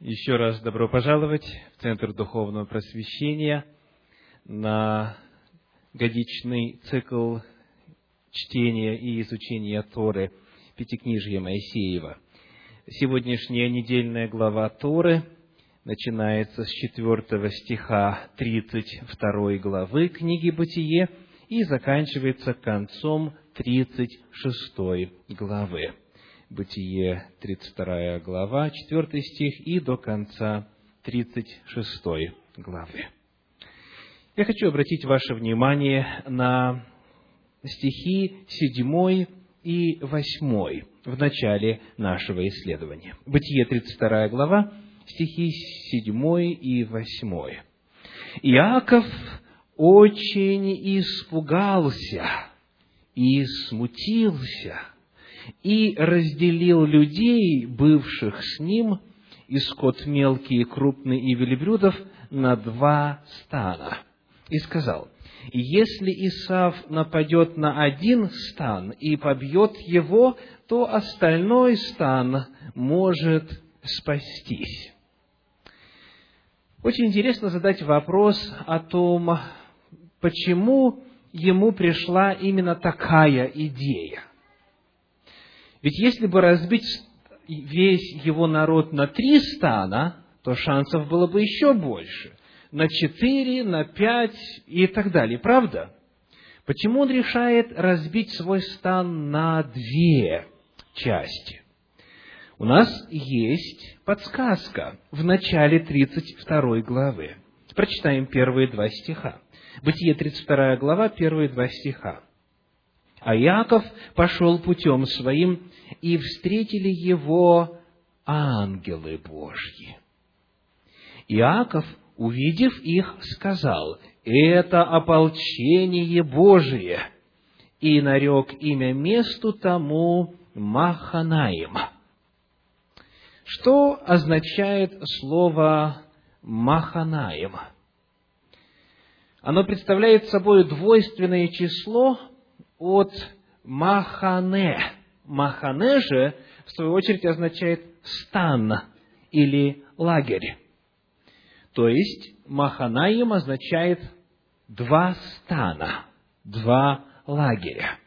Еще раз добро пожаловать в Центр Духовного Просвещения на годичный цикл чтения и изучения Торы Пятикнижья Моисеева. Сегодняшняя недельная глава Торы начинается с 4 стиха 32 главы книги «Бытие» и заканчивается концом 36 главы. Бытие, 32 глава, 4 стих и до конца 36 главы. Я хочу обратить ваше внимание на стихи 7 и 8 в начале нашего исследования. Бытие, 32 глава, стихи 7 и 8. Иаков очень испугался и смутился – и разделил людей, бывших с ним, и скот мелкий, и крупный, и велиблюдов, на два стана. И сказал, если Исав нападет на один стан и побьет его, то остальной стан может спастись. Очень интересно задать вопрос о том, почему ему пришла именно такая идея. Ведь если бы разбить весь его народ на три стана, то шансов было бы еще больше. На четыре, на пять и так далее. Правда? Почему он решает разбить свой стан на две части? У нас есть подсказка в начале 32 главы. Прочитаем первые два стиха. Бытие 32 глава, первые два стиха. А Иаков пошел путем своим, и встретили его ангелы Божьи. Иаков, увидев их, сказал, «Это ополчение Божие!» И нарек имя месту тому Маханаим. Что означает слово Маханаим? Оно представляет собой двойственное число от Махане. Махане же, в свою очередь, означает стан или лагерь. То есть, Маханаим означает два стана, два лагеря.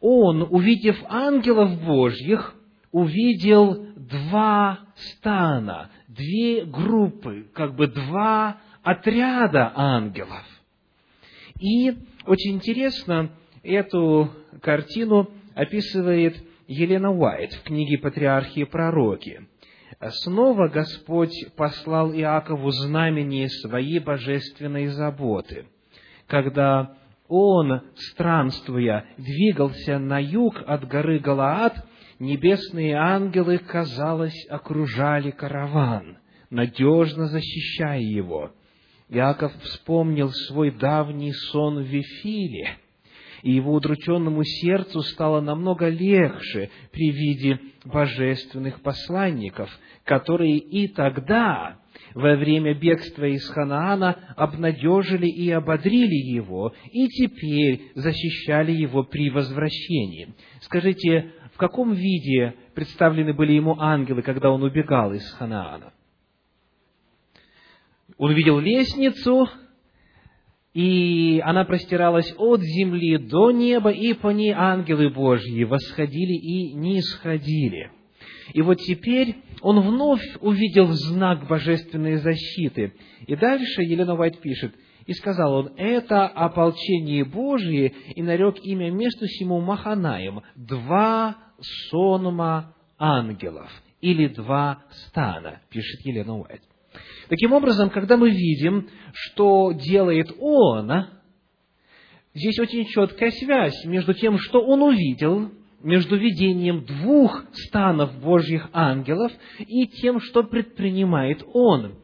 Он, увидев ангелов Божьих, увидел два стана, две группы, как бы два отряда ангелов. И очень интересно, эту картину описывает Елена Уайт в книге «Патриархи и пророки». Снова Господь послал Иакову знамение своей божественной заботы, когда он, странствуя, двигался на юг от горы Галаад, небесные ангелы, казалось, окружали караван, надежно защищая его. Иаков вспомнил свой давний сон в Вифиле, и его удрученному сердцу стало намного легче при виде божественных посланников, которые и тогда, во время бегства из Ханаана, обнадежили и ободрили его, и теперь защищали его при возвращении. Скажите, в каком виде представлены были ему ангелы, когда он убегал из Ханаана? Он видел лестницу, и она простиралась от земли до неба, и по ней ангелы Божьи восходили и нисходили. И вот теперь он вновь увидел знак божественной защиты. И дальше Елена Вайт пишет, и сказал он, это ополчение Божие, и нарек имя месту сему Маханаем, два сонма ангелов, или два стана, пишет Елена Уайт. Таким образом, когда мы видим, что делает он, здесь очень четкая связь между тем, что он увидел, между видением двух станов Божьих ангелов и тем, что предпринимает он.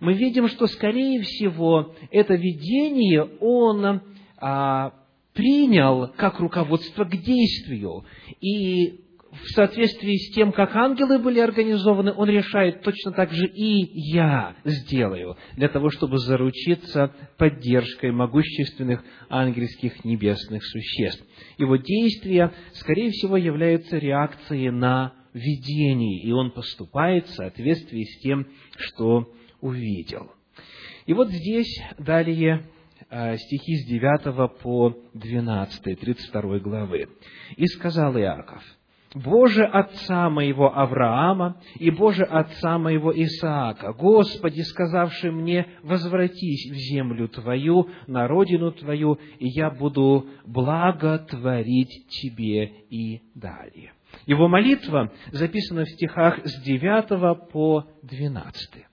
Мы видим, что, скорее всего, это видение он а, принял как руководство к действию. И в соответствии с тем, как ангелы были организованы, он решает точно так же и я сделаю, для того, чтобы заручиться поддержкой могущественных ангельских небесных существ. Его действия, скорее всего, являются реакцией на видении, и он поступает в соответствии с тем, что увидел. И вот здесь далее а, стихи с 9 по 12, 32 главы. «И сказал Иаков, Боже Отца моего Авраама и Боже Отца моего Исаака, Господи, сказавший мне, возвратись в землю Твою, на родину Твою, и я буду благотворить Тебе и далее. Его молитва записана в стихах с 9 по 12.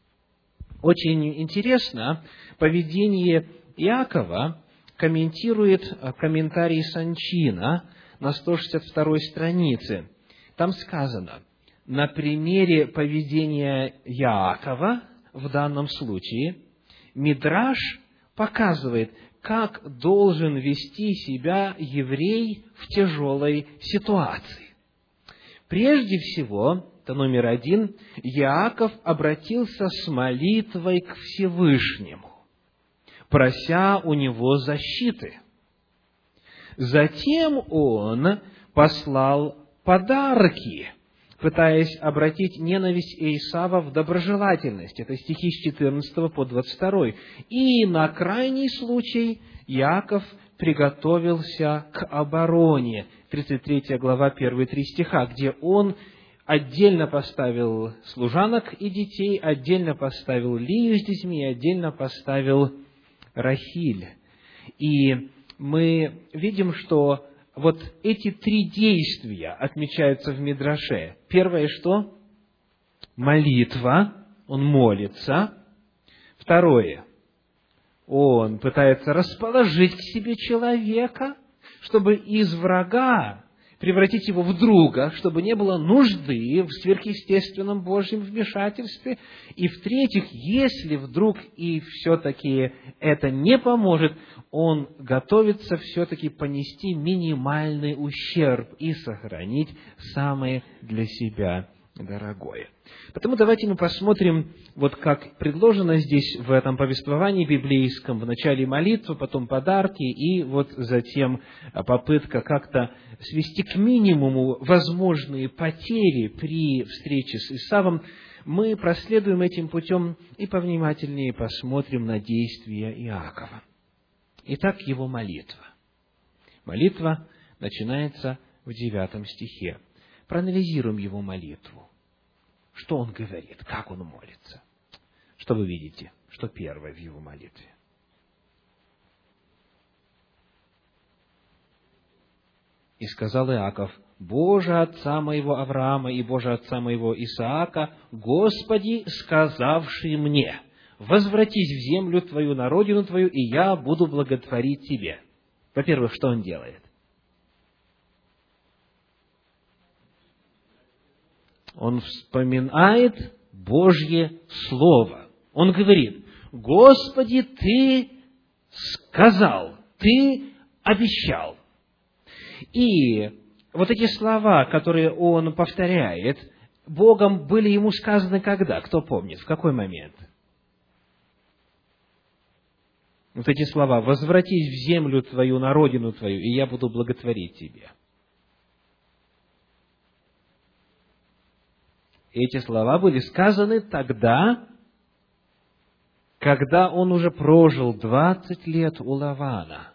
Очень интересно поведение Иакова комментирует комментарий Санчина – на 162 странице. Там сказано, на примере поведения Яакова в данном случае, Мидраш показывает, как должен вести себя еврей в тяжелой ситуации. Прежде всего, это номер один, Яаков обратился с молитвой к Всевышнему, прося у него защиты – Затем он послал подарки, пытаясь обратить ненависть Исава в доброжелательность. Это стихи с 14 по 22. И на крайний случай Яков приготовился к обороне. 33 глава, первые три стиха, где он отдельно поставил служанок и детей, отдельно поставил Лию с детьми, отдельно поставил Рахиль. И мы видим, что вот эти три действия отмечаются в Мидраше. Первое что? Молитва, он молится. Второе, он пытается расположить к себе человека, чтобы из врага превратить его в друга, чтобы не было нужды в сверхъестественном Божьем вмешательстве. И в-третьих, если вдруг и все-таки это не поможет, он готовится все-таки понести минимальный ущерб и сохранить самое для себя дорогое. Потому давайте мы посмотрим, вот как предложено здесь в этом повествовании библейском, в начале молитвы, потом подарки, и вот затем попытка как-то свести к минимуму возможные потери при встрече с Исавом, мы проследуем этим путем и повнимательнее посмотрим на действия Иакова. Итак, его молитва. Молитва начинается в девятом стихе. Проанализируем его молитву. Что он говорит, как он молится. Что вы видите, что первое в его молитве? И сказал Иаков, Боже отца моего Авраама и Боже отца моего Исаака, Господи, сказавший мне, возвратись в землю твою, на родину твою, и я буду благотворить тебе. Во-первых, что он делает? Он вспоминает Божье Слово. Он говорит, Господи, Ты сказал, Ты обещал. И вот эти слова, которые он повторяет, Богом были ему сказаны когда? Кто помнит? В какой момент? Вот эти слова «возвратись в землю твою, на родину твою, и я буду благотворить тебе». Эти слова были сказаны тогда, когда он уже прожил двадцать лет у Лавана.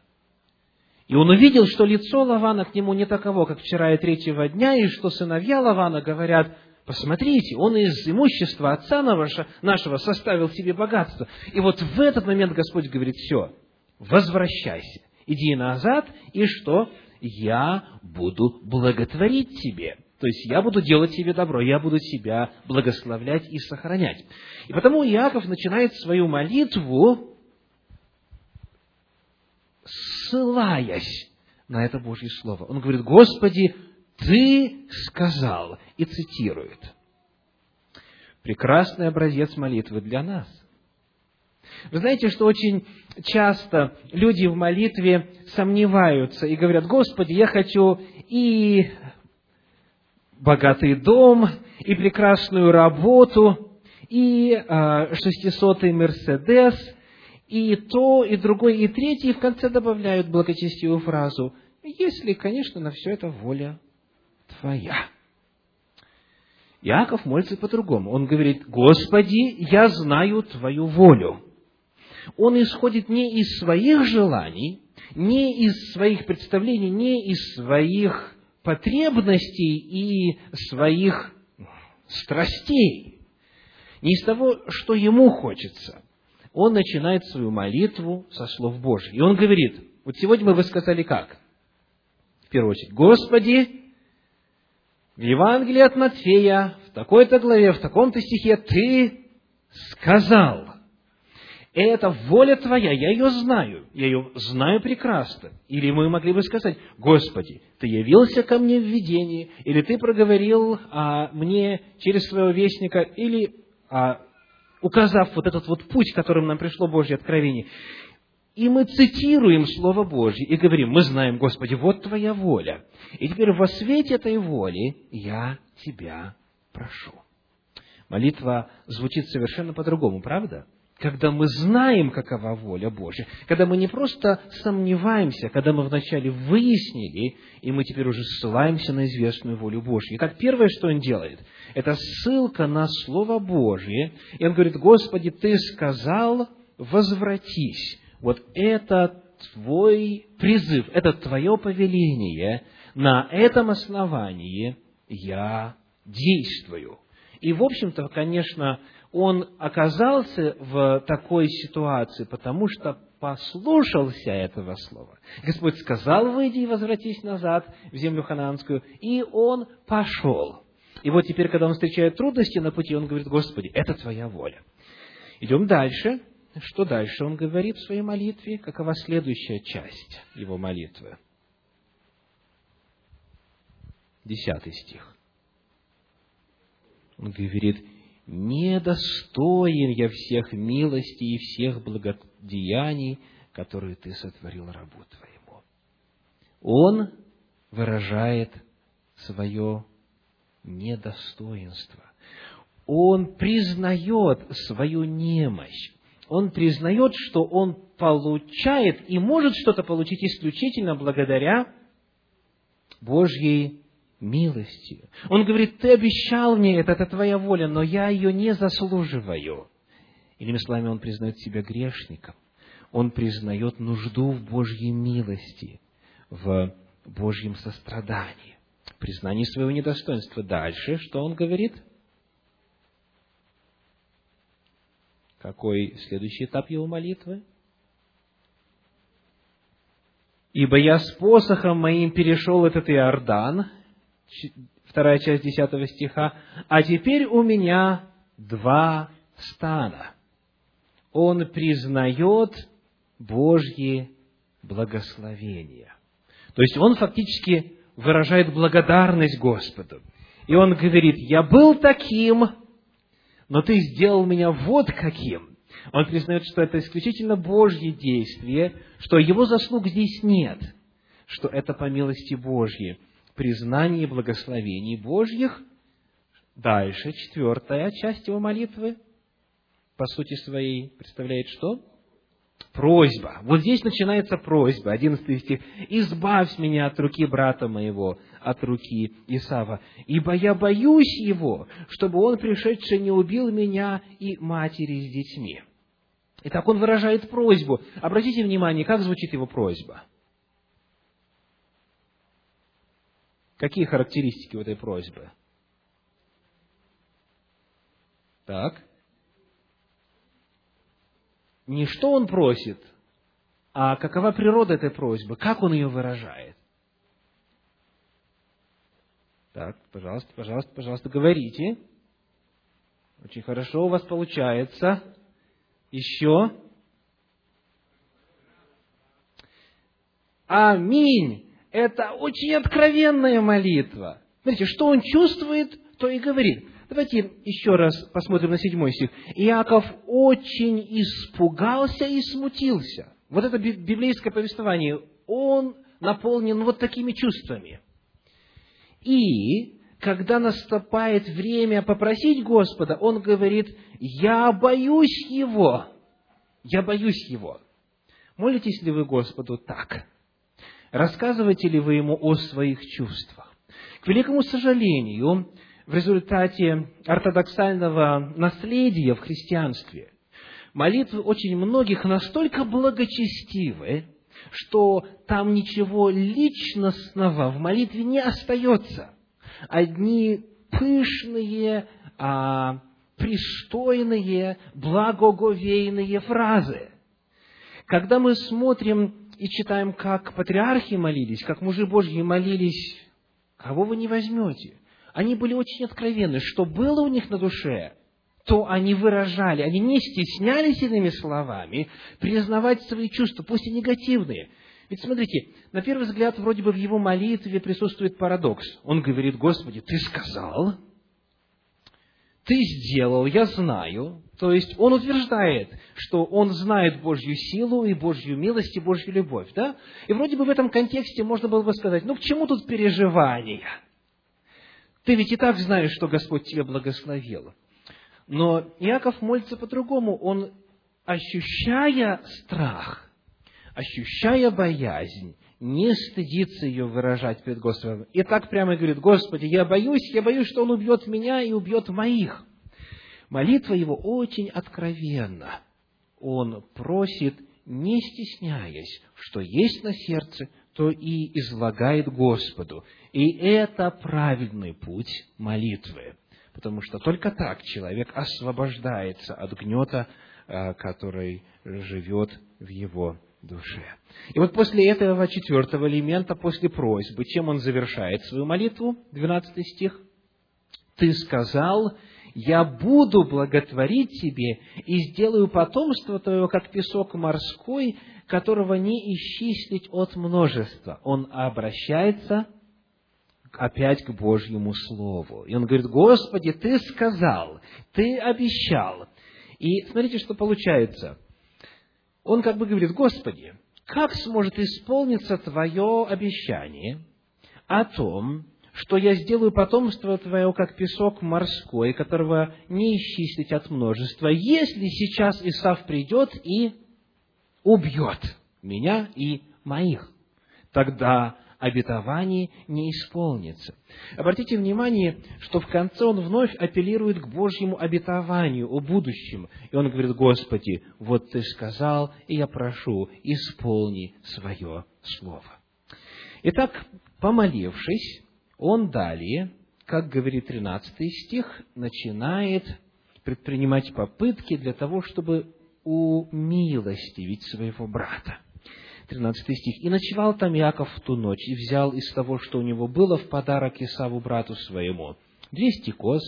И он увидел, что лицо Лавана к нему не таково, как вчера и третьего дня, и что сыновья Лавана говорят, посмотрите, он из имущества отца нашего составил себе богатство. И вот в этот момент Господь говорит, все, возвращайся, иди назад, и что? Я буду благотворить тебе. То есть я буду делать тебе добро, я буду тебя благословлять и сохранять. И потому Иаков начинает свою молитву, ссылаясь на это Божье Слово. Он говорит, Господи, Ты сказал, и цитирует. Прекрасный образец молитвы для нас. Вы знаете, что очень часто люди в молитве сомневаются и говорят, Господи, я хочу и богатый дом, и прекрасную работу, и э, шестисотый Мерседес, и то, и другое, и третье, и в конце добавляют благочестивую фразу, если, конечно, на все это воля Твоя. Иаков молится по-другому. Он говорит, Господи, я знаю Твою волю. Он исходит не из своих желаний, не из своих представлений, не из своих потребностей и своих страстей, не из того, что ему хочется. Он начинает свою молитву со слов Божьих. И он говорит, вот сегодня мы высказали как? В первую очередь, Господи, в Евангелии от Матфея, в такой-то главе, в таком-то стихе Ты сказал, это воля Твоя, я ее знаю, я ее знаю прекрасно. Или мы могли бы сказать, Господи, Ты явился ко мне в видении, или Ты проговорил а, мне через своего вестника, или а, указав вот этот вот путь, которым нам пришло Божье откровение. И мы цитируем Слово Божье и говорим, мы знаем, Господи, вот Твоя воля. И теперь во свете этой воли я Тебя прошу. Молитва звучит совершенно по-другому, правда? Когда мы знаем, какова воля Божья, когда мы не просто сомневаемся, когда мы вначале выяснили, и мы теперь уже ссылаемся на известную волю Божью. И так первое, что он делает, это ссылка на Слово Божье, и он говорит, Господи, Ты сказал, возвратись. Вот это Твой призыв, это Твое повеление, на этом основании я действую. И, в общем-то, конечно, он оказался в такой ситуации, потому что послушался этого слова. Господь сказал, выйди и возвратись назад в землю хананскую, и он пошел. И вот теперь, когда он встречает трудности на пути, он говорит, Господи, это Твоя воля. Идем дальше. Что дальше он говорит в своей молитве? Какова следующая часть его молитвы? Десятый стих. Он говорит, недостоин я всех милостей и всех благодеяний, которые ты сотворил рабу твоему. Он выражает свое недостоинство. Он признает свою немощь. Он признает, что он получает и может что-то получить исключительно благодаря Божьей милостью. Он говорит, ты обещал мне это, это твоя воля, но я ее не заслуживаю. Иными словами, он признает себя грешником. Он признает нужду в Божьей милости, в Божьем сострадании, признание своего недостоинства. Дальше, что он говорит? Какой следующий этап его молитвы? «Ибо я с посохом моим перешел этот Иордан, вторая часть десятого стиха, «А теперь у меня два стана». Он признает Божье благословение. То есть он фактически выражает благодарность Господу. И он говорит, я был таким, но ты сделал меня вот каким. Он признает, что это исключительно Божье действие, что его заслуг здесь нет, что это по милости Божьей признании благословений Божьих. Дальше, четвертая часть его молитвы, по сути своей, представляет что? Просьба. Вот здесь начинается просьба, одиннадцатый стих. «Избавь меня от руки брата моего, от руки Исава, ибо я боюсь его, чтобы он, пришедший, не убил меня и матери с детьми». Итак, он выражает просьбу. Обратите внимание, как звучит его просьба – Какие характеристики у этой просьбы? Так. Не что он просит, а какова природа этой просьбы, как он ее выражает. Так, пожалуйста, пожалуйста, пожалуйста, говорите. Очень хорошо у вас получается. Еще. Аминь это очень откровенная молитва. Смотрите, что он чувствует, то и говорит. Давайте еще раз посмотрим на седьмой стих. Иаков очень испугался и смутился. Вот это библейское повествование, он наполнен вот такими чувствами. И когда наступает время попросить Господа, он говорит, я боюсь Его. Я боюсь Его. Молитесь ли вы Господу так? Рассказываете ли вы ему о своих чувствах? К великому сожалению, в результате ортодоксального наследия в христианстве, молитвы очень многих настолько благочестивы, что там ничего личностного в молитве не остается. Одни пышные, а, пристойные, благоговейные фразы. Когда мы смотрим и читаем, как патриархи молились, как мужи Божьи молились, кого вы не возьмете, они были очень откровенны, что было у них на душе, то они выражали, они не стеснялись иными словами признавать свои чувства, пусть и негативные. Ведь смотрите, на первый взгляд, вроде бы в его молитве присутствует парадокс. Он говорит, Господи, Ты сказал, Ты сделал, я знаю. То есть он утверждает, что он знает Божью силу и Божью милость и Божью любовь. Да? И вроде бы в этом контексте можно было бы сказать, ну к чему тут переживания? Ты ведь и так знаешь, что Господь тебя благословил. Но Иаков молится по-другому. Он, ощущая страх, ощущая боязнь, не стыдится ее выражать перед Господом. И так прямо говорит, Господи, я боюсь, я боюсь, что Он убьет меня и убьет моих. Молитва его очень откровенна. Он просит, не стесняясь, что есть на сердце, то и излагает Господу. И это правильный путь молитвы потому что только так человек освобождается от гнета, э, который живет в его душе. И вот после этого четвертого элемента, после просьбы, чем он завершает свою молитву? 12 стих. «Ты сказал, я буду благотворить тебе и сделаю потомство твое, как песок морской, которого не исчислить от множества». Он обращается опять к Божьему Слову. И он говорит, Господи, Ты сказал, Ты обещал. И смотрите, что получается. Он как бы говорит, Господи, как сможет исполниться Твое обещание о том, что я сделаю потомство Твое, как песок морской, которого не исчислить от множества, если сейчас Исав придет и убьет меня и моих. Тогда обетований не исполнится. Обратите внимание, что в конце он вновь апеллирует к Божьему обетованию о будущем. И он говорит, Господи, вот Ты сказал, и я прошу, исполни свое слово. Итак, помолившись, он далее, как говорит 13 стих, начинает предпринимать попытки для того, чтобы умилостивить своего брата. 13 стих. «И ночевал там Яков в ту ночь, и взял из того, что у него было, в подарок Исаву брату своему, двести коз,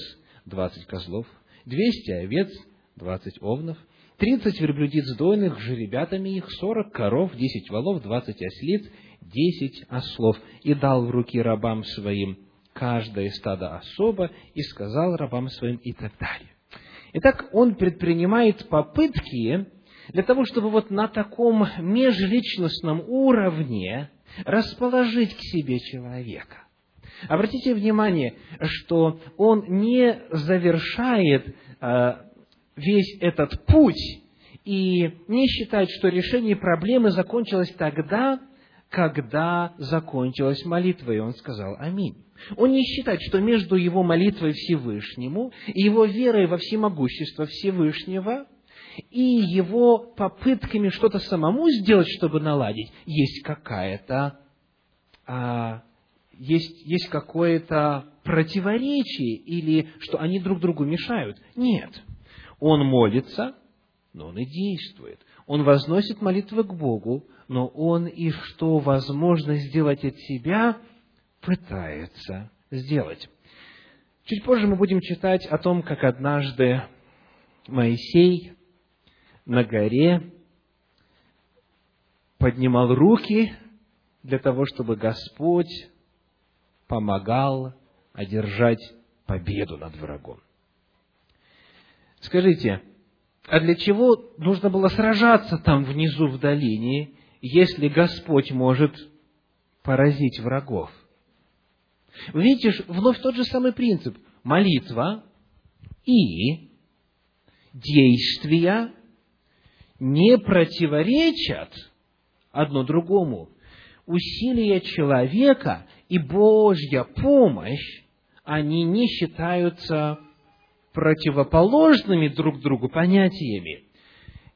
двадцать козлов, двести овец, двадцать овнов, тридцать верблюдиц дойных жеребятами их, сорок коров, десять волов, двадцать ослиц, десять ослов, и дал в руки рабам своим каждое стадо особо, и сказал рабам своим и так далее. Итак, он предпринимает попытки для того, чтобы вот на таком межличностном уровне расположить к себе человека. Обратите внимание, что он не завершает э, весь этот путь и не считает, что решение проблемы закончилось тогда, когда закончилась молитва, и он сказал «Аминь». Он не считает, что между его молитвой Всевышнему и его верой во всемогущество Всевышнего и его попытками что-то самому сделать, чтобы наладить, есть какая-то, а, есть, есть какое-то противоречие, или что они друг другу мешают. Нет. Он молится, но он и действует. Он возносит молитвы к Богу, но он и что возможно сделать от себя, пытается сделать. Чуть позже мы будем читать о том, как однажды Моисей на горе, поднимал руки для того, чтобы Господь помогал одержать победу над врагом. Скажите, а для чего нужно было сражаться там внизу в долине, если Господь может поразить врагов? Вы видите, вновь тот же самый принцип. Молитва и действия не противоречат одно другому. Усилия человека и Божья помощь, они не считаются противоположными друг другу понятиями.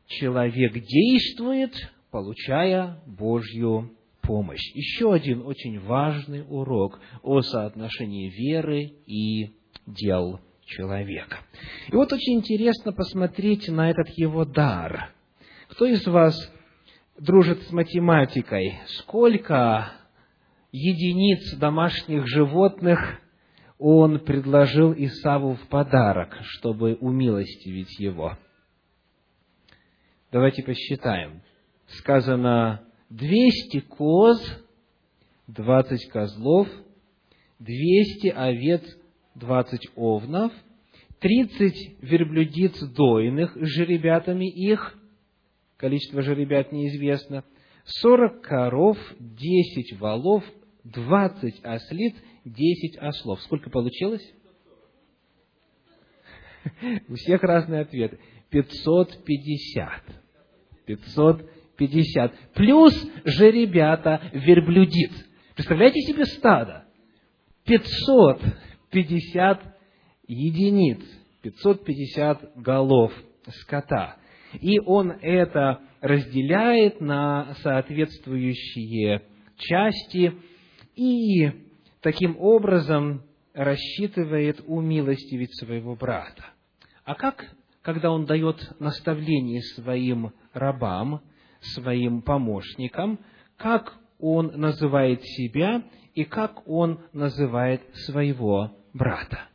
Человек действует, получая Божью помощь. Еще один очень важный урок о соотношении веры и дел человека. И вот очень интересно посмотреть на этот его дар. Кто из вас дружит с математикой? Сколько единиц домашних животных он предложил Исаву в подарок, чтобы умилостивить его? Давайте посчитаем. Сказано 200 коз, 20 козлов, 200 овец, 20 овнов, 30 верблюдиц дойных с жеребятами их, количество жеребят неизвестно, 40 коров, 10 валов, 20 ослиц, 10 ослов. Сколько получилось? У всех разные ответы. 550. 550. Плюс жеребята верблюдиц. Представляете себе стадо? 550 единиц, 550 голов скота. И он это разделяет на соответствующие части и таким образом рассчитывает умилостивить своего брата. А как, когда он дает наставление своим рабам, своим помощникам, как он называет себя и как он называет своего брата?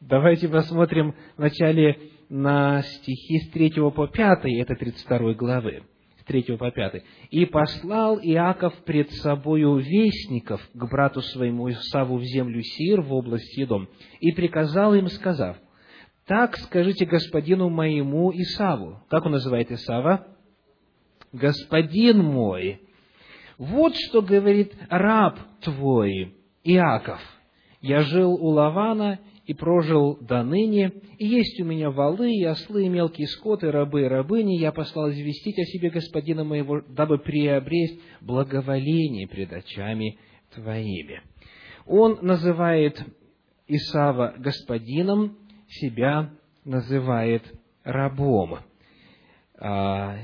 Давайте посмотрим вначале на стихи с 3 по 5, это 32 главы, с 3 по 5. «И послал Иаков пред собою вестников к брату своему Исаву в землю Сир, в область Едом, и приказал им, сказав, «Так скажите господину моему Исаву». Как он называет Исава? «Господин мой». Вот что говорит раб твой, Иаков. «Я жил у Лавана, и прожил до ныне, и есть у меня валы, и ослы, и мелкие скоты, рабы и рабыни, я послал известить о себе господина моего, дабы приобресть благоволение пред очами твоими. Он называет Исава господином, себя называет рабом. А,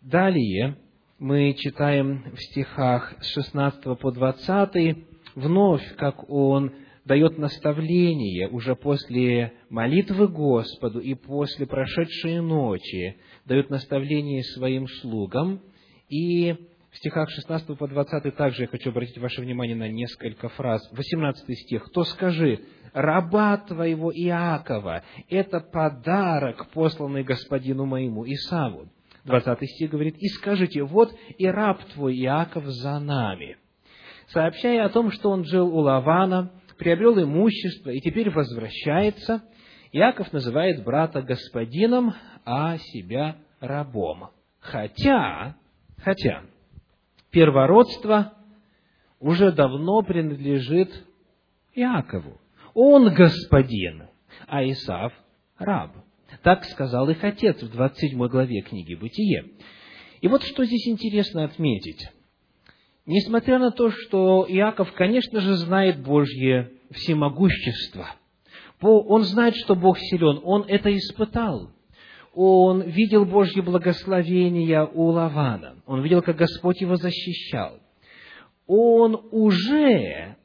далее мы читаем в стихах с 16 по 20 вновь, как он дает наставление уже после молитвы Господу и после прошедшей ночи, дает наставление своим слугам. И в стихах 16 по 20 также я хочу обратить ваше внимание на несколько фраз. 18 стих. «То скажи, раба твоего Иакова, это подарок, посланный господину моему Исаву». 20 стих говорит, «И скажите, вот и раб твой Иаков за нами». Сообщая о том, что он жил у Лавана, приобрел имущество и теперь возвращается, Иаков называет брата господином, а себя рабом. Хотя, хотя, первородство уже давно принадлежит Иакову. Он господин, а Исав раб. Так сказал их отец в 27 главе книги «Бытие». И вот что здесь интересно отметить. Несмотря на то, что Иаков, конечно же, знает Божье всемогущество, он знает, что Бог силен, он это испытал. Он видел Божье благословение у Лавана, он видел, как Господь его защищал. Он уже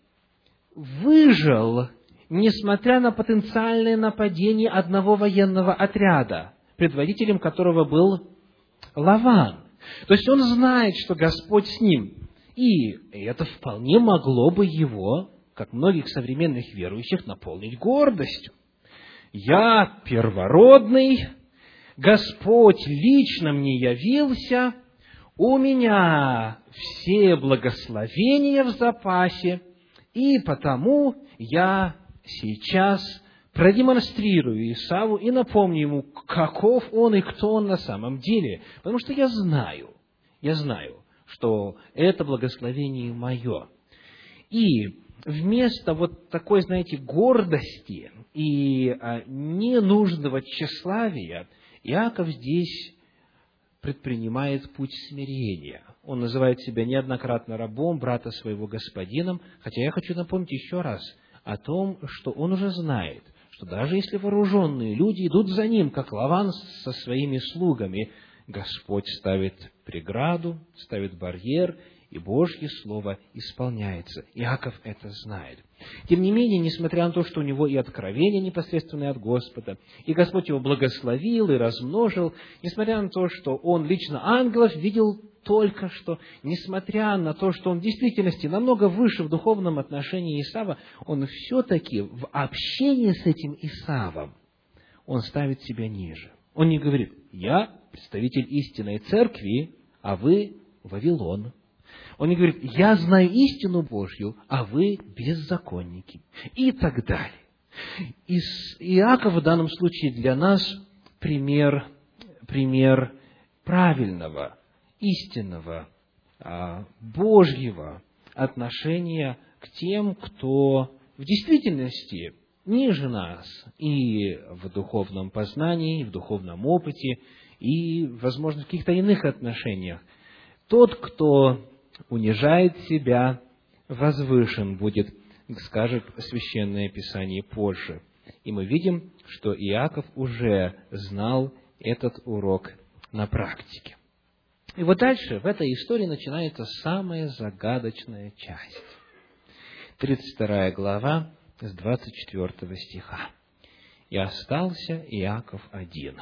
выжил, несмотря на потенциальное нападение одного военного отряда, предводителем которого был Лаван. То есть он знает, что Господь с ним. И это вполне могло бы его, как многих современных верующих, наполнить гордостью. Я первородный, Господь лично мне явился, у меня все благословения в запасе, и потому я сейчас продемонстрирую Исаву и напомню ему, каков он и кто он на самом деле. Потому что я знаю, я знаю, что это благословение мое. И вместо вот такой, знаете, гордости и а, ненужного тщеславия, Иаков здесь предпринимает путь смирения. Он называет себя неоднократно рабом, брата своего господином, хотя я хочу напомнить еще раз, о том, что он уже знает, что даже если вооруженные люди идут за ним, как Лаван со своими слугами, Господь ставит преграду, ставит барьер, и Божье Слово исполняется. Иаков это знает. Тем не менее, несмотря на то, что у него и откровение непосредственное от Господа, и Господь его благословил и размножил, несмотря на то, что он лично ангелов видел только что, несмотря на то, что он в действительности намного выше в духовном отношении Исава, он все-таки в общении с этим Исавом, он ставит себя ниже. Он не говорит, я представитель истинной церкви, а вы Вавилон. Он не говорит, я знаю истину Божью, а вы беззаконники. И так далее. Иаков в данном случае для нас пример, пример правильного, истинного, а, Божьего отношения к тем, кто в действительности ниже нас и в духовном познании, и в духовном опыте, и, возможно, в каких-то иных отношениях. Тот, кто унижает себя, возвышен будет, скажет Священное Писание позже. И мы видим, что Иаков уже знал этот урок на практике. И вот дальше в этой истории начинается самая загадочная часть. 32 глава с 24 стиха. «И остался Иаков один,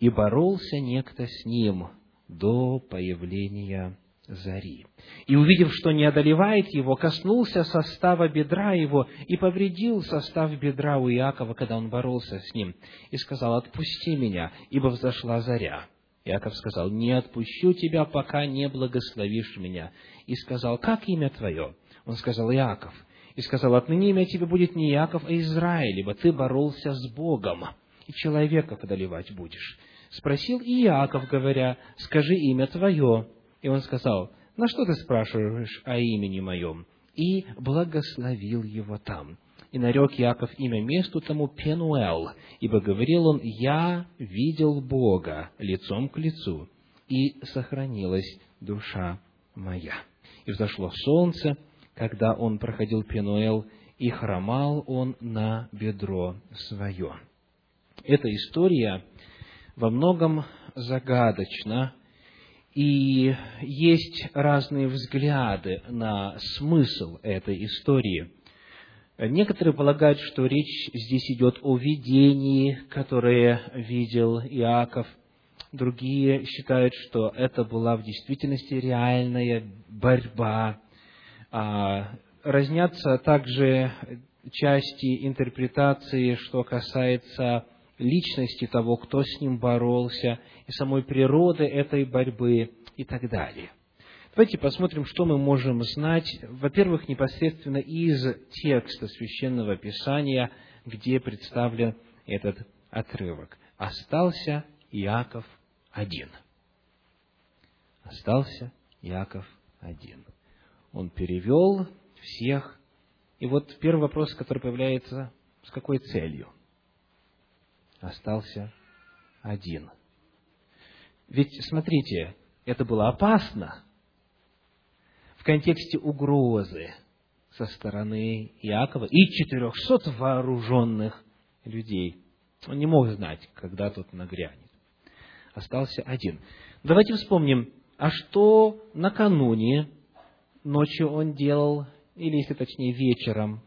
и боролся некто с ним до появления зари. И, увидев, что не одолевает его, коснулся состава бедра его и повредил состав бедра у Иакова, когда он боролся с ним, и сказал, «Отпусти меня, ибо взошла заря». Иаков сказал, «Не отпущу тебя, пока не благословишь меня». И сказал, «Как имя твое?» Он сказал, «Иаков». И сказал, «Отныне имя тебе будет не Иаков, а Израиль, ибо ты боролся с Богом, и человеков одолевать будешь». Спросил и Иаков, говоря, «Скажи имя твое». И он сказал, на что ты спрашиваешь о имени моем? И благословил его там. И нарек Яков имя месту тому Пенуэл, ибо говорил он, «Я видел Бога лицом к лицу, и сохранилась душа моя». И взошло солнце, когда он проходил Пенуэл, и хромал он на бедро свое. Эта история во многом загадочна, и есть разные взгляды на смысл этой истории. Некоторые полагают, что речь здесь идет о видении, которое видел Иаков. Другие считают, что это была в действительности реальная борьба. А, разнятся также части интерпретации, что касается личности того, кто с ним боролся, и самой природы этой борьбы и так далее. Давайте посмотрим, что мы можем знать, во-первых, непосредственно из текста Священного Писания, где представлен этот отрывок. Остался Иаков один. Остался Иаков один. Он перевел всех. И вот первый вопрос, который появляется, с какой целью? остался один. Ведь, смотрите, это было опасно в контексте угрозы со стороны Иакова и четырехсот вооруженных людей. Он не мог знать, когда тот нагрянет. Остался один. Давайте вспомним, а что накануне ночью он делал, или, если точнее, вечером,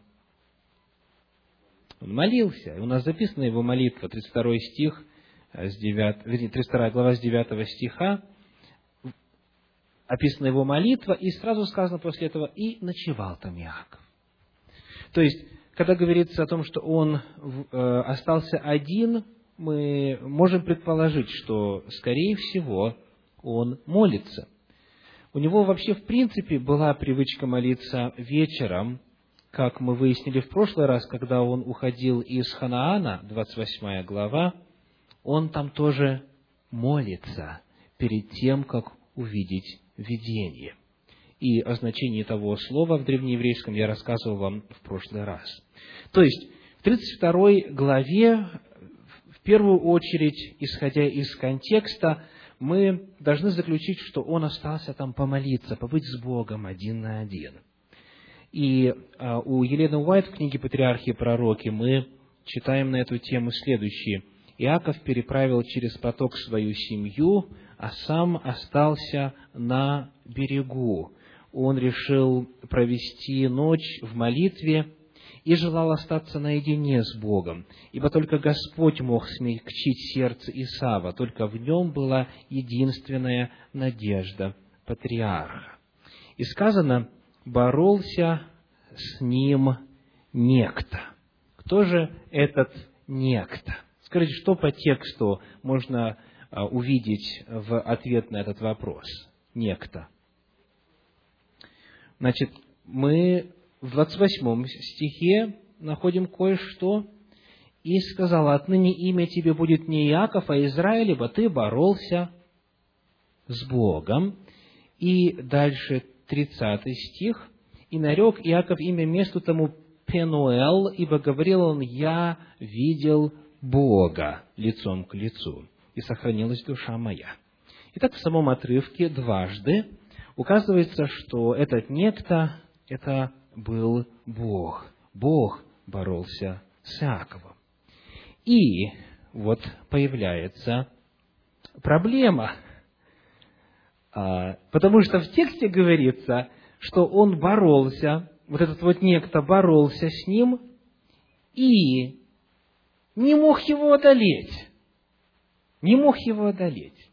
он молился. У нас записана его молитва, 32 стих, э, с 9, вернее, 32 глава с 9 стиха, описана его молитва, и сразу сказано после этого, и ночевал там Иаков. То есть, когда говорится о том, что он э, остался один, мы можем предположить, что, скорее всего, он молится. У него вообще, в принципе, была привычка молиться вечером, как мы выяснили в прошлый раз, когда он уходил из Ханаана, 28 глава, он там тоже молится перед тем, как увидеть видение. И о значении того слова в древнееврейском я рассказывал вам в прошлый раз. То есть, в 32 главе, в первую очередь, исходя из контекста, мы должны заключить, что он остался там помолиться, побыть с Богом один на один – И а, у Елены Уайт в книге «Патриархи и пророки» мы читаем на эту тему следующее. Иаков переправил через поток свою семью, а сам остался на берегу. Он решил провести ночь в молитве и желал остаться наедине с Богом, ибо только Господь мог смягчить сердце Исава, только в нем была единственная надежда патриарха. И сказано, боролся с ним некто. Кто же этот некто? Скажите, что по тексту можно а, увидеть в ответ на этот вопрос? Некто. Значит, мы в 28 стихе находим кое-что. «И сказала, отныне имя тебе будет не Иаков, а Израиль, ибо ты боролся с Богом». И дальше 30 стих. «И нарек Иаков имя месту тому Пенуэл, ибо говорил он, я видел Бога лицом к лицу, и сохранилась душа моя». Итак, в самом отрывке дважды указывается, что этот некто – это был Бог. Бог боролся с Иаковом. И вот появляется проблема, а, потому что в тексте говорится, что он боролся, вот этот вот некто боролся с ним и не мог его одолеть. Не мог его одолеть.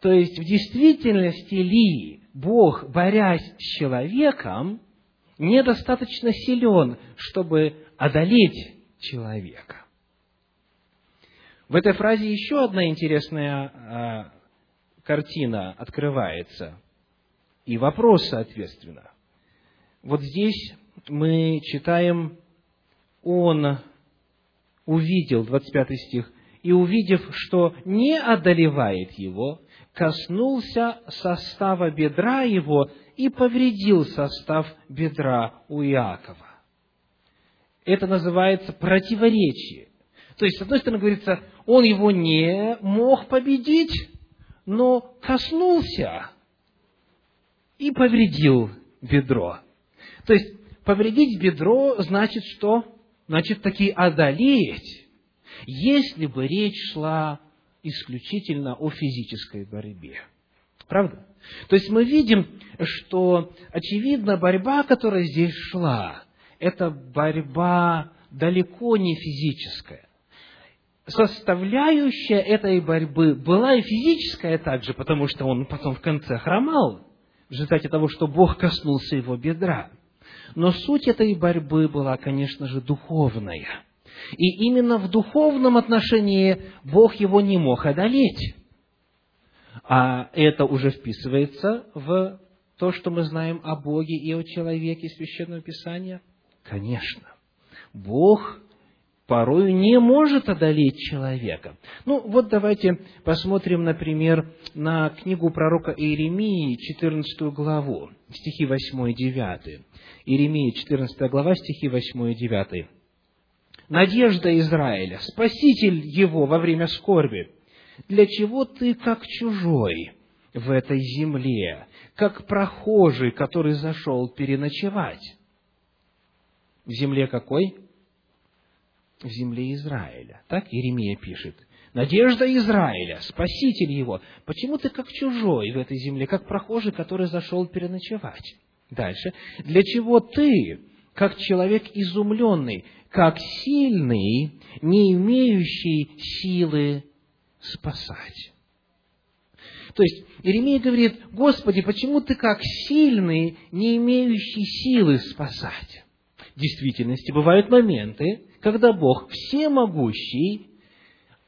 То есть, в действительности ли Бог, борясь с человеком, недостаточно силен, чтобы одолеть человека. В этой фразе еще одна интересная а, картина открывается. И вопрос, соответственно. Вот здесь мы читаем, он увидел, 25 стих, и увидев, что не одолевает его, коснулся состава бедра его и повредил состав бедра у Иакова. Это называется противоречие. То есть, с одной стороны, говорится, он его не мог победить, но коснулся и повредил бедро. То есть, повредить бедро значит что? Значит, таки одолеть, если бы речь шла исключительно о физической борьбе. Правда? То есть мы видим, что, очевидно, борьба, которая здесь шла, это борьба далеко не физическая. Составляющая этой борьбы была и физическая также, потому что он потом в конце хромал в результате того, что Бог коснулся его бедра. Но суть этой борьбы была, конечно же, духовная. И именно в духовном отношении Бог его не мог одолеть. А это уже вписывается в то, что мы знаем о Боге и о человеке Священного Писания? Конечно. Бог порою не может одолеть человека. Ну, вот давайте посмотрим, например, на книгу пророка Иеремии, 14 главу, стихи 8 и 9. Иеремия, 14 глава, стихи 8 и 9. «Надежда Израиля, Спаситель его во время скорби, для чего ты как чужой в этой земле, как прохожий, который зашел переночевать? В земле какой? В земле Израиля. Так Иеремия пишет. Надежда Израиля, Спаситель его. Почему ты как чужой в этой земле, как прохожий, который зашел переночевать? Дальше. Для чего ты, как человек изумленный, как сильный, не имеющий силы спасать. То есть Иеремия говорит, Господи, почему ты как сильный, не имеющий силы спасать? В действительности бывают моменты, когда Бог всемогущий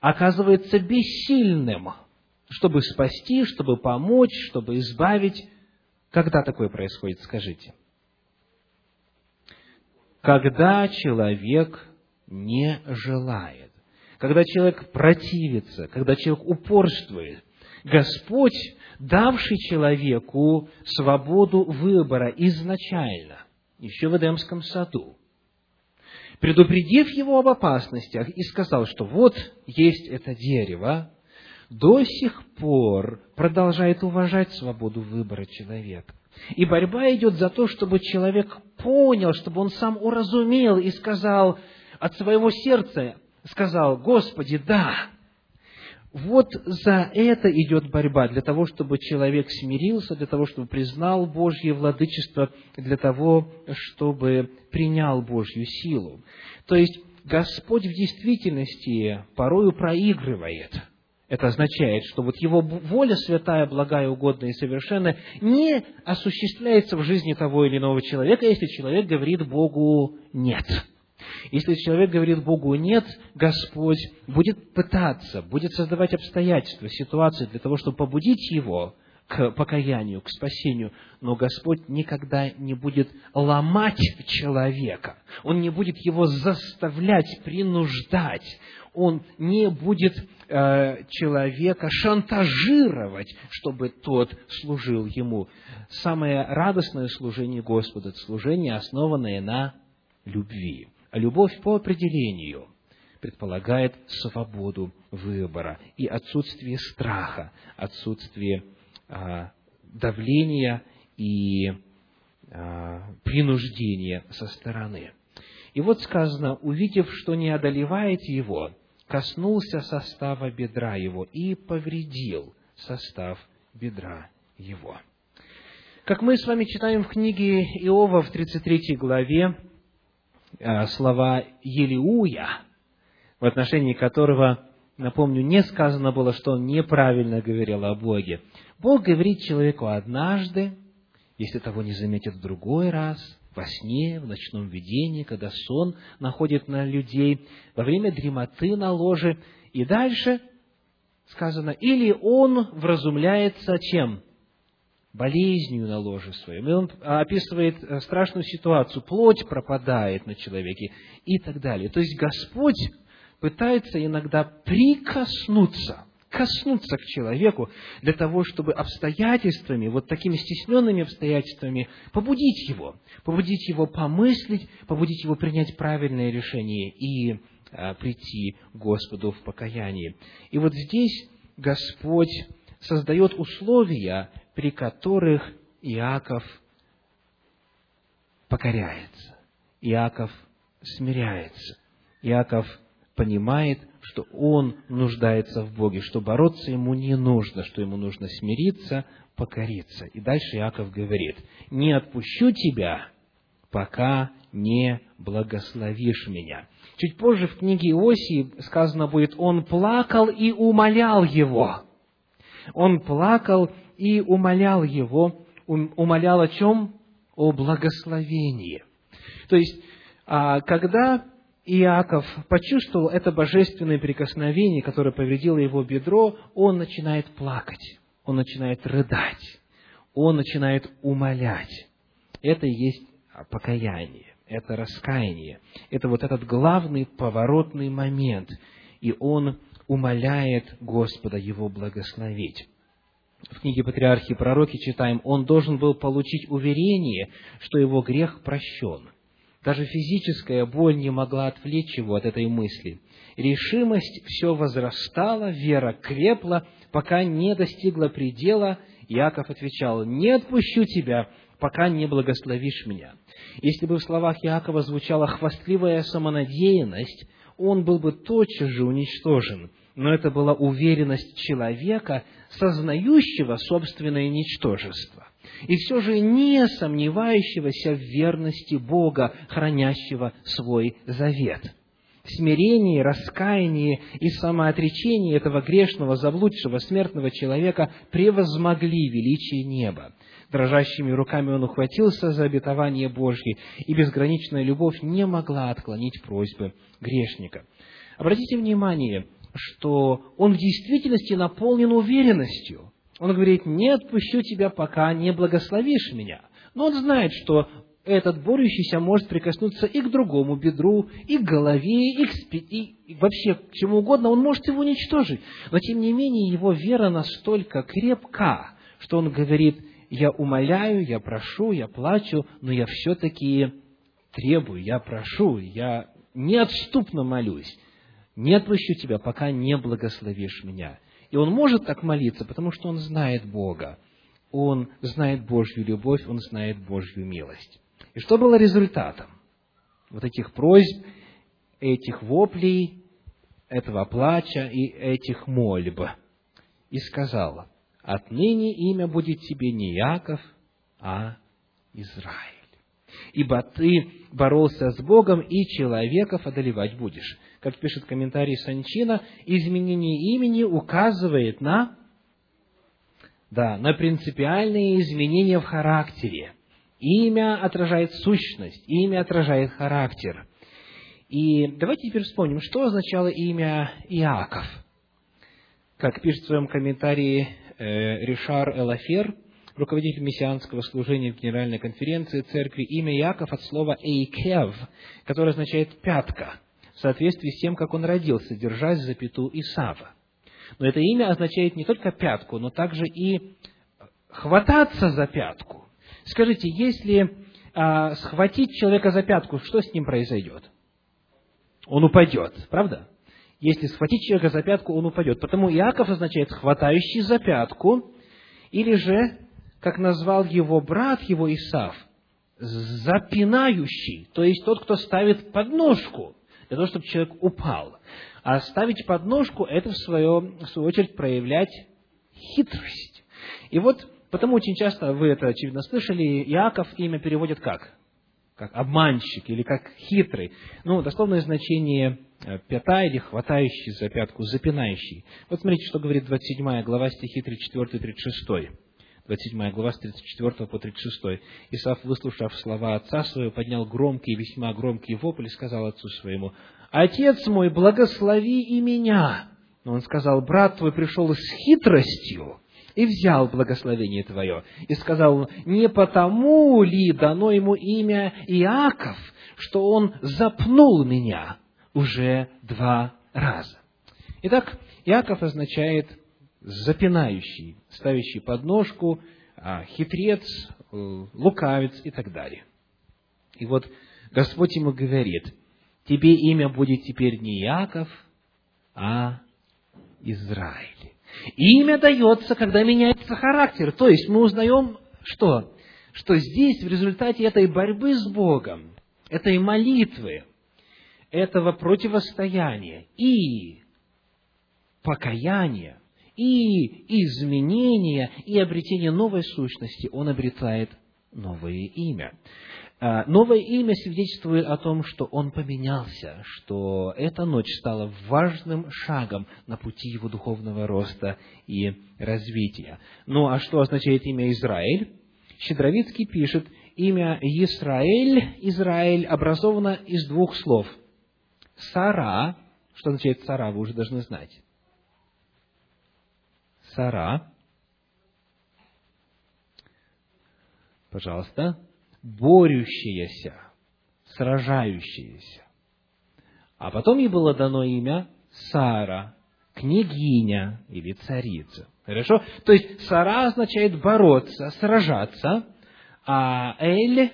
оказывается бессильным, чтобы спасти, чтобы помочь, чтобы избавить. Когда такое происходит, скажите? Когда человек не желает когда человек противится, когда человек упорствует, Господь, давший человеку свободу выбора изначально, еще в Эдемском саду, предупредив его об опасностях и сказал, что вот есть это дерево, до сих пор продолжает уважать свободу выбора человека. И борьба идет за то, чтобы человек понял, чтобы он сам уразумел и сказал от своего сердца, сказал, Господи, да, вот за это идет борьба, для того, чтобы человек смирился, для того, чтобы признал Божье владычество, для того, чтобы принял Божью силу. То есть, Господь в действительности порою проигрывает. Это означает, что вот Его воля святая, благая, угодная и совершенная не осуществляется в жизни того или иного человека, если человек говорит Богу «нет». Если человек говорит Богу «нет», Господь будет пытаться, будет создавать обстоятельства, ситуации для того, чтобы побудить его к покаянию, к спасению, но Господь никогда не будет ломать человека, Он не будет его заставлять, принуждать, Он не будет э, человека шантажировать, чтобы тот служил Ему. Самое радостное служение Господа – это служение, основанное на любви. Любовь по определению предполагает свободу выбора и отсутствие страха, отсутствие а, давления и а, принуждения со стороны. И вот сказано, увидев, что не одолевает его, коснулся состава бедра его и повредил состав бедра его. Как мы с вами читаем в книге Иова в 33 главе, слова Елиуя, в отношении которого, напомню, не сказано было, что он неправильно говорил о Боге. Бог говорит человеку однажды, если того не заметит в другой раз, во сне, в ночном видении, когда сон находит на людей, во время дремоты на ложе. И дальше сказано, или он вразумляется чем? Болезнью на ложе своем. И он описывает э, страшную ситуацию. Плоть пропадает на человеке и так далее. То есть Господь пытается иногда прикоснуться, коснуться к человеку для того, чтобы обстоятельствами, вот такими стесненными обстоятельствами, побудить его, побудить его помыслить, побудить его принять правильное решение и а, прийти к Господу в покаянии. И вот здесь Господь создает условия при которых Иаков покоряется, Иаков смиряется, Иаков понимает, что он нуждается в Боге, что бороться ему не нужно, что ему нужно смириться, покориться. И дальше Иаков говорит, не отпущу тебя, пока не благословишь меня. Чуть позже в книге Иосии сказано будет, он плакал и умолял его. Он плакал и умолял его, умолял о чем? О благословении. То есть, а, когда Иаков почувствовал это божественное прикосновение, которое повредило его бедро, он начинает плакать, он начинает рыдать, он начинает умолять. Это и есть покаяние, это раскаяние, это вот этот главный поворотный момент, и он умоляет Господа его благословить в книге «Патриархи и пророки» читаем, он должен был получить уверение, что его грех прощен. Даже физическая боль не могла отвлечь его от этой мысли. Решимость все возрастала, вера крепла, пока не достигла предела. Иаков отвечал, «Не отпущу тебя, пока не благословишь меня». Если бы в словах Иакова звучала хвастливая самонадеянность, он был бы тотчас же уничтожен – но это была уверенность человека, сознающего собственное ничтожество, и все же не сомневающегося в верности Бога, хранящего свой завет. Смирение, раскаяние и самоотречение этого грешного, заблудшего, смертного человека превозмогли величие неба. Дрожащими руками он ухватился за обетование Божье, и безграничная любовь не могла отклонить просьбы грешника. Обратите внимание, что он в действительности наполнен уверенностью. Он говорит, не отпущу тебя, пока не благословишь меня. Но он знает, что этот борющийся может прикоснуться и к другому бедру, и к голове, и, к спи... и вообще к чему угодно, он может его уничтожить. Но, тем не менее, его вера настолько крепка, что он говорит, я умоляю, я прошу, я плачу, но я все-таки требую, я прошу, я неотступно молюсь не отпущу тебя, пока не благословишь меня. И он может так молиться, потому что он знает Бога. он знает Божью любовь, он знает Божью милость. И что было результатом вот этих просьб, этих воплей, этого плача и этих мольб? И сказала, отныне имя будет тебе не Яков, а Израиль. Ибо ты боролся с Богом и человеков одолевать будешь. Как пишет комментарий Санчина, изменение имени указывает на, да, на принципиальные изменения в характере. Имя отражает сущность, имя отражает характер. И давайте теперь вспомним, что означало имя Иаков. Как пишет в своем комментарии э, Ришар Элафер, руководитель мессианского служения в Генеральной конференции церкви, имя Иаков от слова «эйкев», которое означает «пятка», в соответствии с тем, как он родился, держась за пяту Исава. Но это имя означает не только пятку, но также и хвататься за пятку. Скажите, если а, схватить человека за пятку, что с ним произойдет? Он упадет, правда? Если схватить человека за пятку, он упадет. Потому Иаков означает хватающий за пятку, или же как назвал его брат его Исав, запинающий, то есть тот, кто ставит подножку, для того, чтобы человек упал. А ставить подножку – это, в свою, в свою очередь, проявлять хитрость. И вот, потому очень часто, вы это, очевидно, слышали, Иаков имя переводят как? Как обманщик или как хитрый. Ну, дословное значение э, пята или хватающий за пятку, запинающий. Вот смотрите, что говорит 27 глава стихи 34-36. 27 глава с 34 по 36. Исаф, выслушав слова отца своего, поднял громкий, весьма громкий вопль и сказал отцу своему, «Отец мой, благослови и меня!» Но он сказал, «Брат твой пришел с хитростью, и взял благословение твое, и сказал, не потому ли дано ему имя Иаков, что он запнул меня уже два раза. Итак, Иаков означает запинающий, ставящий подножку, а, хитрец, э, лукавец и так далее. И вот Господь ему говорит, тебе имя будет теперь не Яков, а Израиль. Имя дается, когда меняется характер. То есть мы узнаем, что? Что здесь, в результате этой борьбы с Богом, этой молитвы, этого противостояния и покаяния, и изменения, и обретение новой сущности, он обретает новое имя. А, новое имя свидетельствует о том, что он поменялся, что эта ночь стала важным шагом на пути его духовного роста и развития. Ну, а что означает имя Израиль? Щедровицкий пишет, имя Израиль, Израиль образовано из двух слов. Сара, что означает Сара, вы уже должны знать. Сара, пожалуйста, борющаяся, сражающаяся. А потом ей было дано имя Сара, княгиня или царица. Хорошо? То есть Сара означает бороться, сражаться, а Эль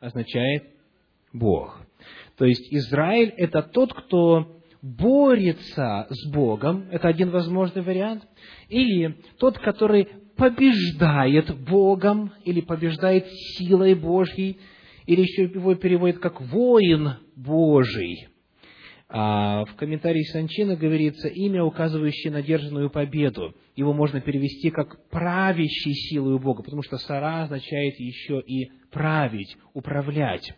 означает Бог. То есть Израиль это тот, кто борется с Богом, это один возможный вариант, или тот, который побеждает Богом, или побеждает силой Божьей, или еще его переводят как воин Божий. А в комментарии Санчина говорится имя, указывающее на держанную победу. Его можно перевести как правящий силой Бога, потому что Сара означает еще и править, управлять.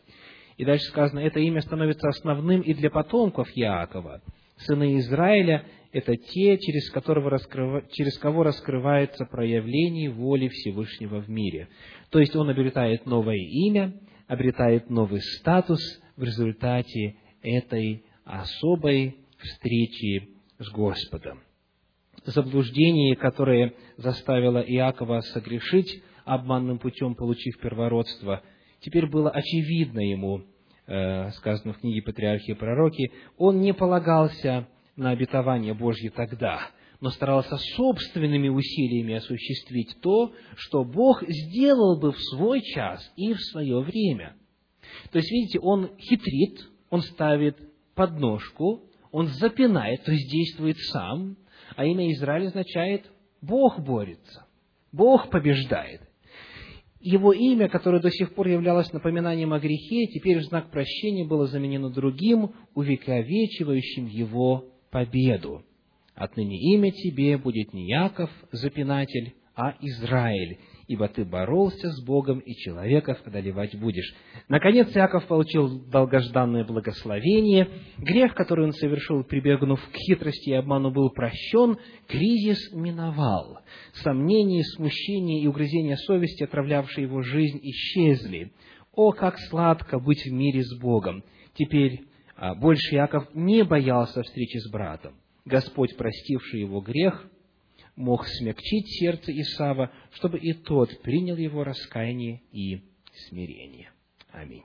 И дальше сказано, это имя становится основным и для потомков Иакова. Сыны Израиля – это те, через, которого раскрыв... через кого раскрывается проявление воли Всевышнего в мире. То есть он обретает новое имя, обретает новый статус в результате этой особой встречи с Господом. Заблуждение, которое заставило Иакова согрешить обманным путем, получив первородство, теперь было очевидно ему, Э, сказано в книге «Патриархи и пророки», он не полагался на обетование Божье тогда, но старался собственными усилиями осуществить то, что Бог сделал бы в свой час и в свое время. То есть, видите, он хитрит, он ставит подножку, он запинает, то есть действует сам, а имя Израиль означает «Бог борется». Бог побеждает. Его имя, которое до сих пор являлось напоминанием о грехе, теперь в знак прощения было заменено другим, увековечивающим его победу. Отныне имя тебе будет не Яков, запинатель, а Израиль, ибо ты боролся с Богом и человеков одолевать будешь. Наконец Иаков получил долгожданное благословение. Грех, который он совершил, прибегнув к хитрости и обману, был прощен. Кризис миновал. Сомнения, смущения и угрызения совести, отравлявшие его жизнь, исчезли. О, как сладко быть в мире с Богом! Теперь больше Иаков не боялся встречи с братом. Господь, простивший его грех, мог смягчить сердце Исава, чтобы и тот принял его раскаяние и смирение. Аминь.